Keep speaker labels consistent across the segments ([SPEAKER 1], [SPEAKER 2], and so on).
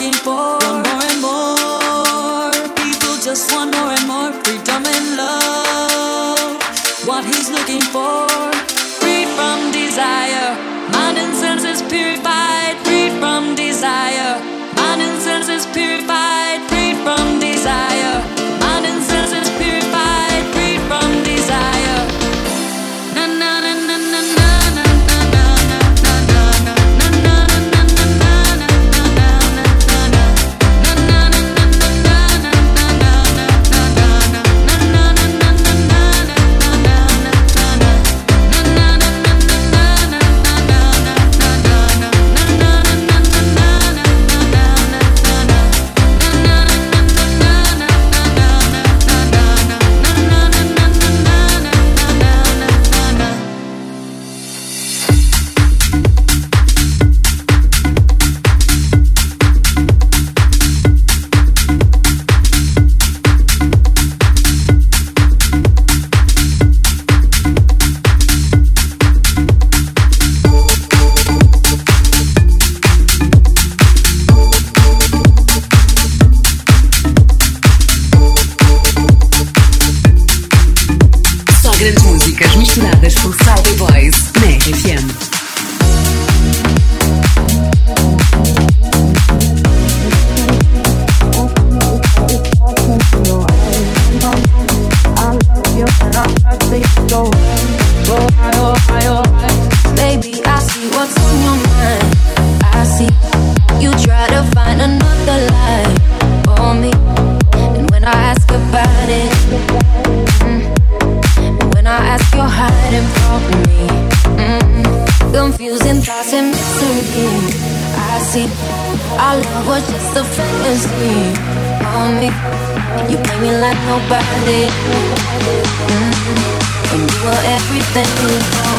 [SPEAKER 1] looking
[SPEAKER 2] for want more and more. People
[SPEAKER 3] just want more and more freedom and love. What he's looking for. fantasy. Our love was just a fantasy. On me, you play me like nobody. Mm-hmm. And you were everything you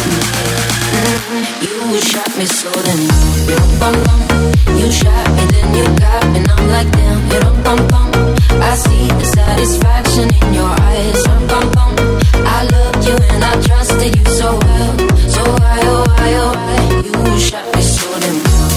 [SPEAKER 3] me. Mm-hmm. You shot me so then. You shot me then you got me, and I'm like damn, you don't bum bum. I see the satisfaction in your eyes, bum bum. I loved you and I trusted you so well, so why oh why oh why you shot me so damn.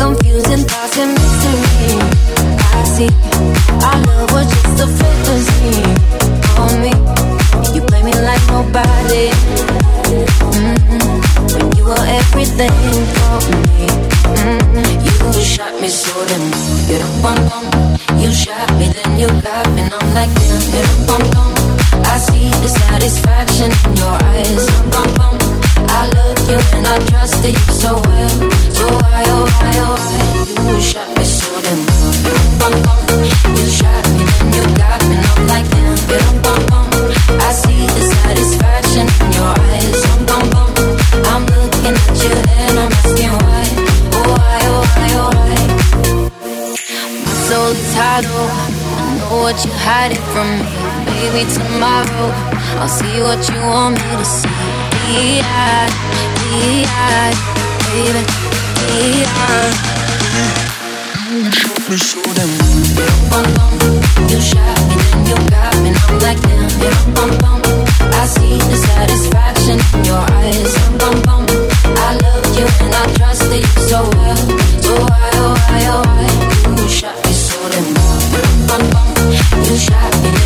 [SPEAKER 3] confusing thoughts and mystery. I see our love was just a fantasy on me. You play me like nobody. Mm-hmm. When you were everything for me, mm-hmm. you shot me so damn. You don't want. You shot me, then you got me, and I'm like damn. You don't want. I see the satisfaction in your eyes. I love you and I trusted you so well, so well. what you're hiding from me. Maybe tomorrow I'll see what you want me to see. DI, DI, baby, DI. You shoot me so damn bum, You shot me, then you got me. I'm like, damn. I see the satisfaction in your eyes. I love you and I trust you so well. So why, oh, why, oh, why? You shot me so damn bum.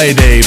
[SPEAKER 4] Friday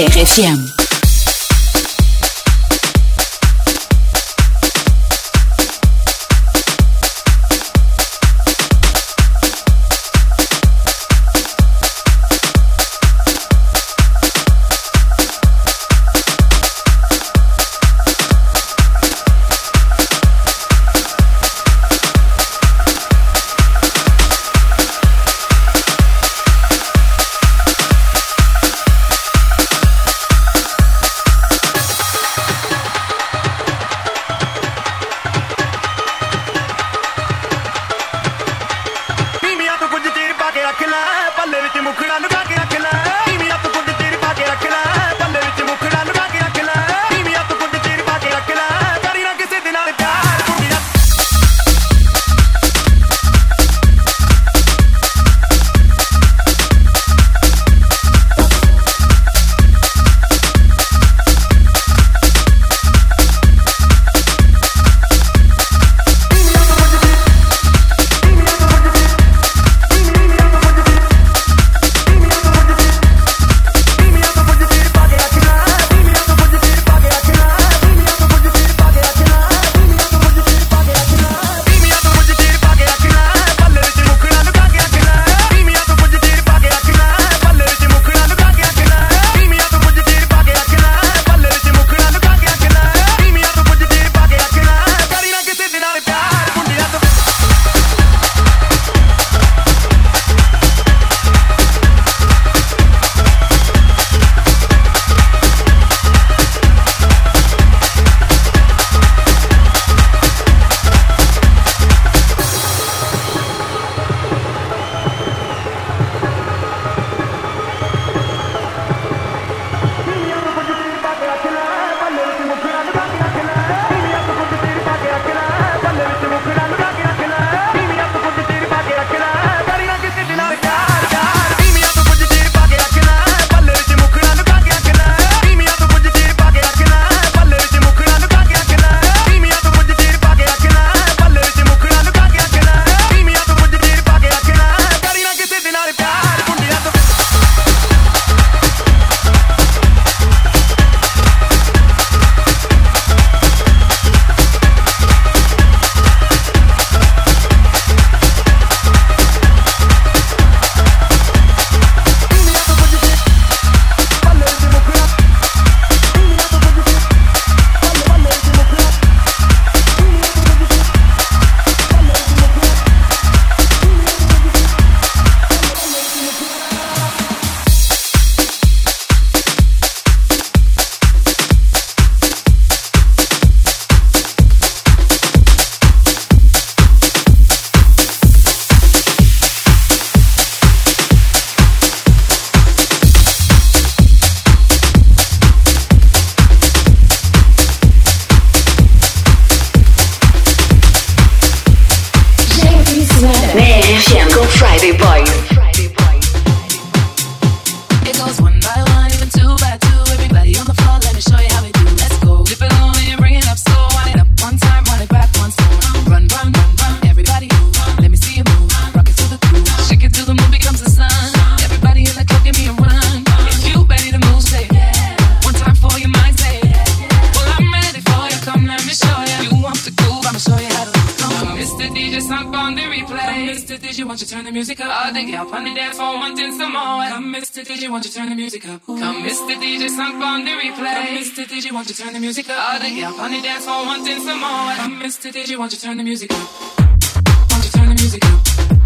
[SPEAKER 5] RFM.
[SPEAKER 6] DJ, won't you turn the music up? Ooh. Come, Mr. DJ, sunk on the replay. Come, Mr. DJ, won't you turn the music up? All the gal on the dance floor wanting some more. Come, Mr. DJ, won't you turn the music up? Won't you turn the music up?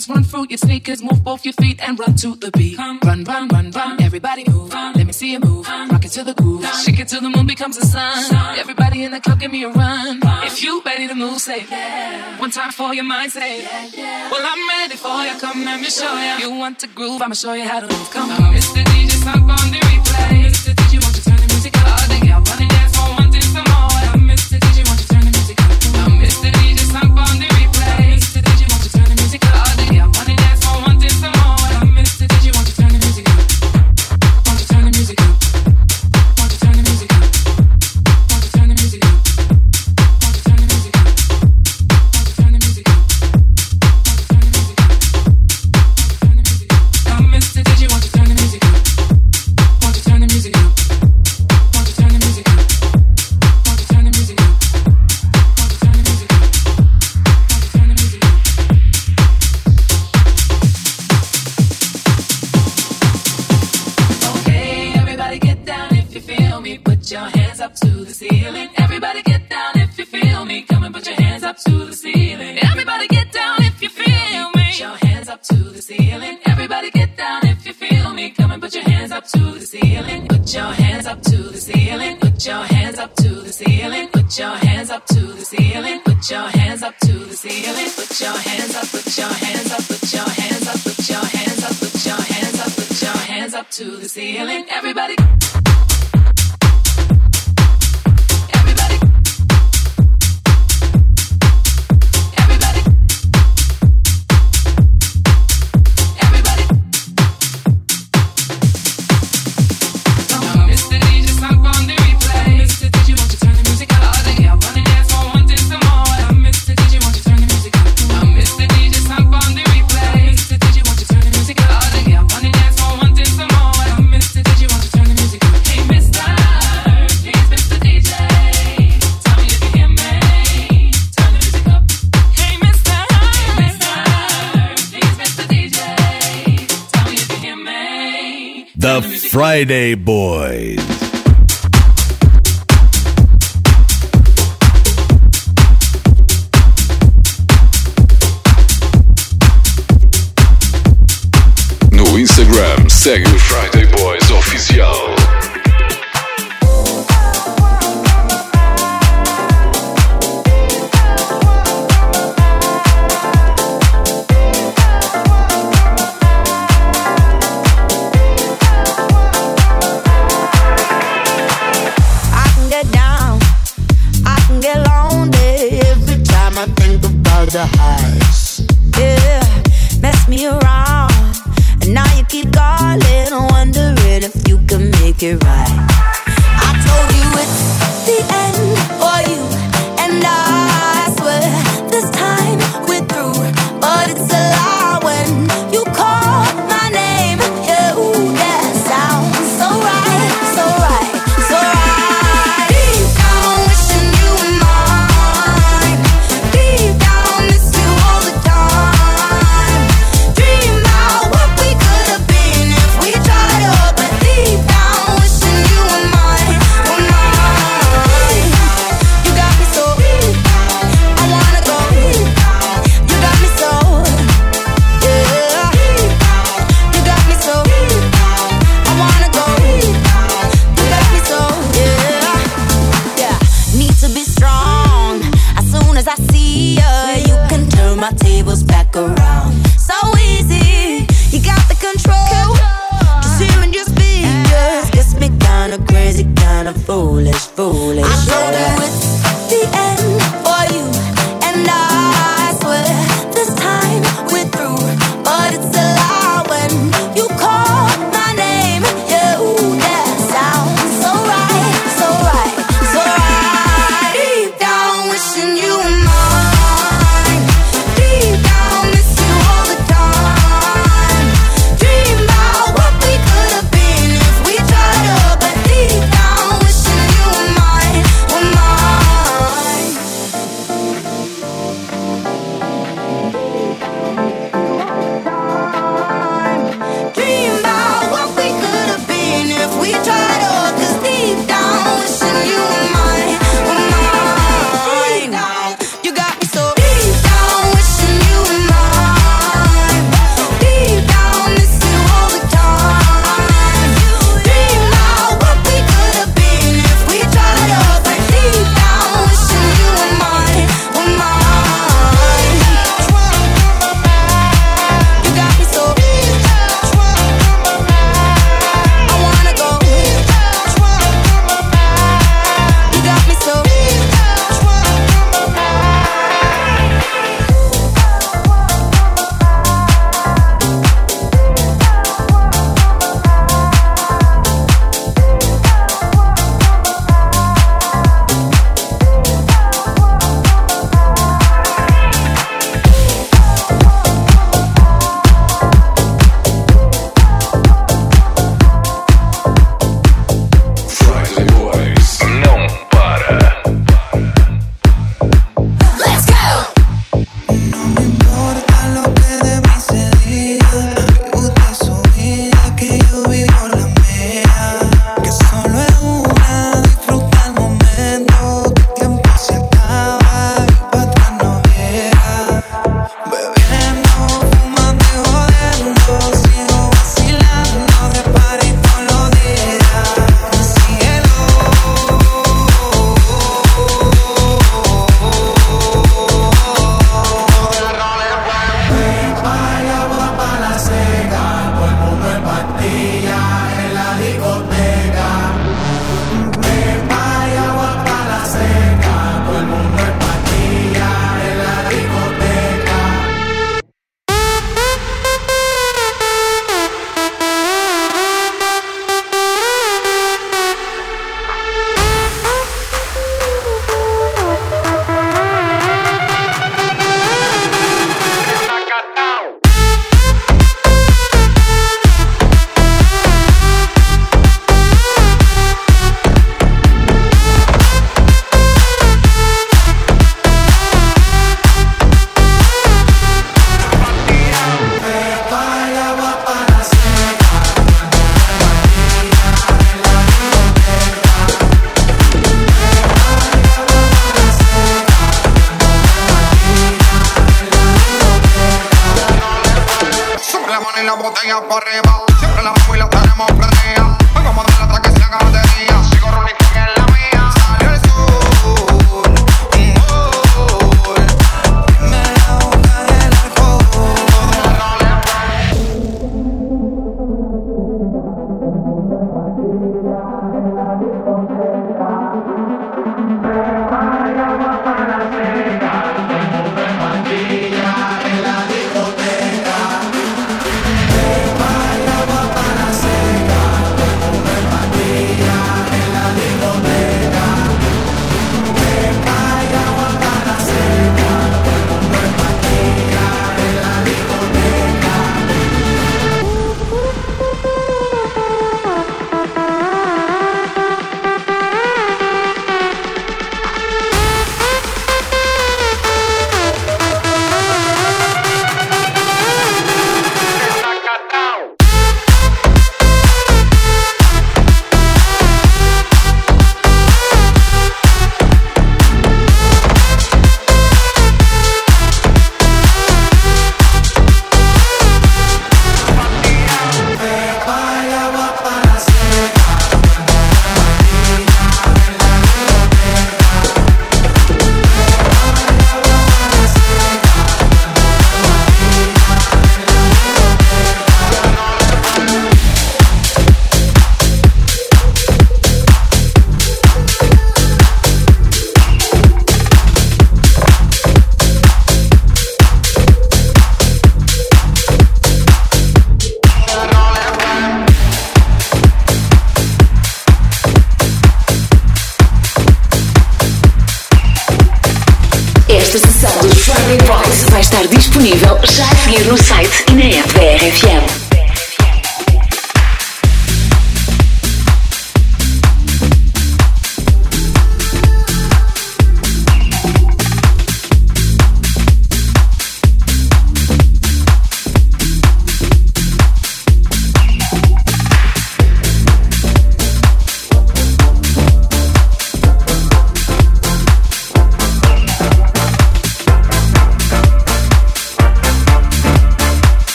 [SPEAKER 6] sneakers, run through your sneakers, move both your feet and run to the beat. Run, run, run, run, run. everybody move. Let me see you move. Rock it to the groove, shake it till the moon becomes the sun. Everybody in the club, give me a run. If you ready to move, say yeah. One time for your mind, say yeah, yeah. Well, I'm ready for you. Come let me show you. You want to groove? I'ma show you how to move. Come on, Mr. DJ, stop on the replay. Mr. DJ, won't you turn
[SPEAKER 7] it? Fridayboyz.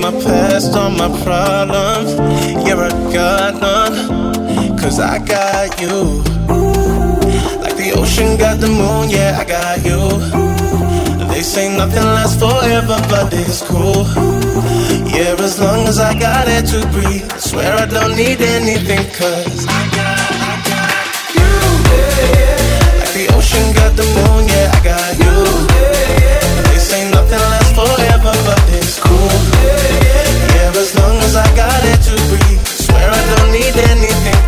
[SPEAKER 7] My
[SPEAKER 8] past, all my problems. You're a god none, cause I got you. Like the ocean got the moon, yeah, I got you. They say nothing lasts forever, but it's cool. Yeah, as long as I got it to breathe, I swear I don't need anything, cause I got, I got you. Like the ocean got the moon, yeah, I got you. yeah. They say nothing lasts forever, but it's cool. Yeah, I got it to breathe, swear I don't need anything,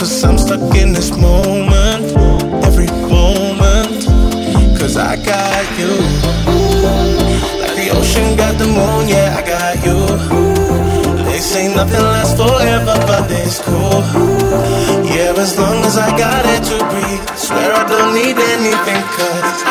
[SPEAKER 8] cause I'm stuck in this moment. Every moment, cause I got you. Like the ocean got the moon, yeah, I got you. They say nothing lasts forever, but it's cool. Yeah, as long as I got it to breathe, swear I don't need anything, cause